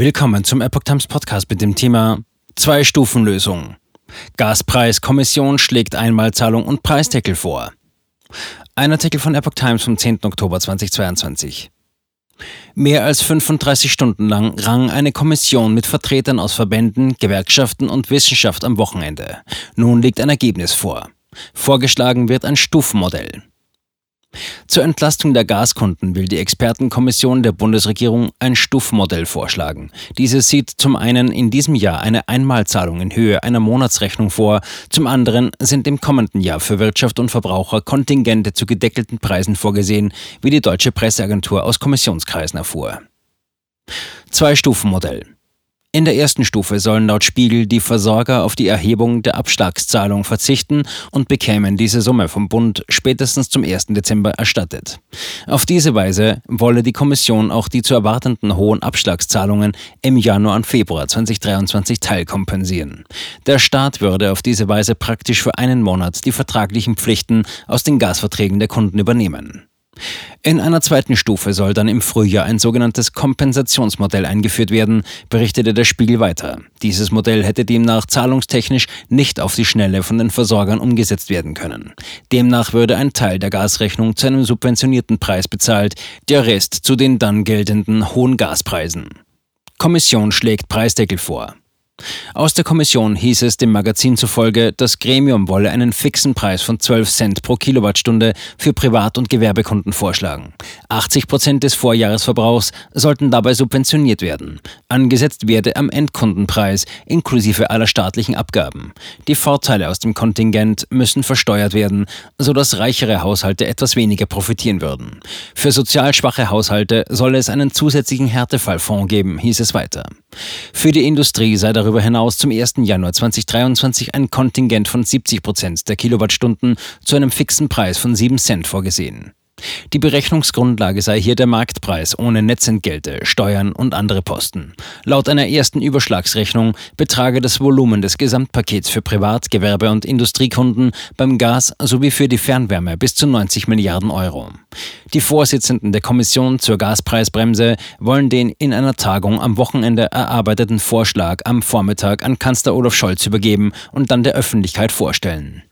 Willkommen zum Epoch Times Podcast mit dem Thema Zwei-Stufen-Lösung. Gaspreiskommission schlägt Einmalzahlung und Preisdeckel vor. Ein Artikel von Epoch Times vom 10. Oktober 2022. Mehr als 35 Stunden lang rang eine Kommission mit Vertretern aus Verbänden, Gewerkschaften und Wissenschaft am Wochenende. Nun liegt ein Ergebnis vor. Vorgeschlagen wird ein Stufenmodell. Zur Entlastung der Gaskunden will die Expertenkommission der Bundesregierung ein Stufenmodell vorschlagen. Diese sieht zum einen in diesem Jahr eine Einmalzahlung in Höhe einer Monatsrechnung vor, zum anderen sind im kommenden Jahr für Wirtschaft und Verbraucher Kontingente zu gedeckelten Preisen vorgesehen, wie die deutsche Presseagentur aus Kommissionskreisen erfuhr. Zwei-Stufen-Modell. In der ersten Stufe sollen laut Spiegel die Versorger auf die Erhebung der Abschlagszahlung verzichten und bekämen diese Summe vom Bund spätestens zum 1. Dezember erstattet. Auf diese Weise wolle die Kommission auch die zu erwartenden hohen Abschlagszahlungen im Januar und Februar 2023 teilkompensieren. Der Staat würde auf diese Weise praktisch für einen Monat die vertraglichen Pflichten aus den Gasverträgen der Kunden übernehmen. In einer zweiten Stufe soll dann im Frühjahr ein sogenanntes Kompensationsmodell eingeführt werden, berichtete der Spiegel weiter. Dieses Modell hätte demnach zahlungstechnisch nicht auf die Schnelle von den Versorgern umgesetzt werden können. Demnach würde ein Teil der Gasrechnung zu einem subventionierten Preis bezahlt, der Rest zu den dann geltenden hohen Gaspreisen. Kommission schlägt Preisdeckel vor. Aus der Kommission hieß es dem Magazin zufolge, das Gremium wolle einen fixen Preis von 12 Cent pro Kilowattstunde für Privat- und Gewerbekunden vorschlagen. 80 Prozent des Vorjahresverbrauchs sollten dabei subventioniert werden. Angesetzt werde am Endkundenpreis inklusive aller staatlichen Abgaben. Die Vorteile aus dem Kontingent müssen versteuert werden, sodass reichere Haushalte etwas weniger profitieren würden. Für sozial schwache Haushalte solle es einen zusätzlichen Härtefallfonds geben, hieß es weiter. Für die Industrie sei darüber hinaus zum 1. Januar 2023 ein Kontingent von 70 Prozent der Kilowattstunden zu einem fixen Preis von 7 Cent vorgesehen. Die Berechnungsgrundlage sei hier der Marktpreis ohne Netzentgelte, Steuern und andere Posten. Laut einer ersten Überschlagsrechnung betrage das Volumen des Gesamtpakets für Privat-, Gewerbe- und Industriekunden beim Gas sowie für die Fernwärme bis zu 90 Milliarden Euro. Die Vorsitzenden der Kommission zur Gaspreisbremse wollen den in einer Tagung am Wochenende erarbeiteten Vorschlag am Vormittag an Kanzler Olaf Scholz übergeben und dann der Öffentlichkeit vorstellen.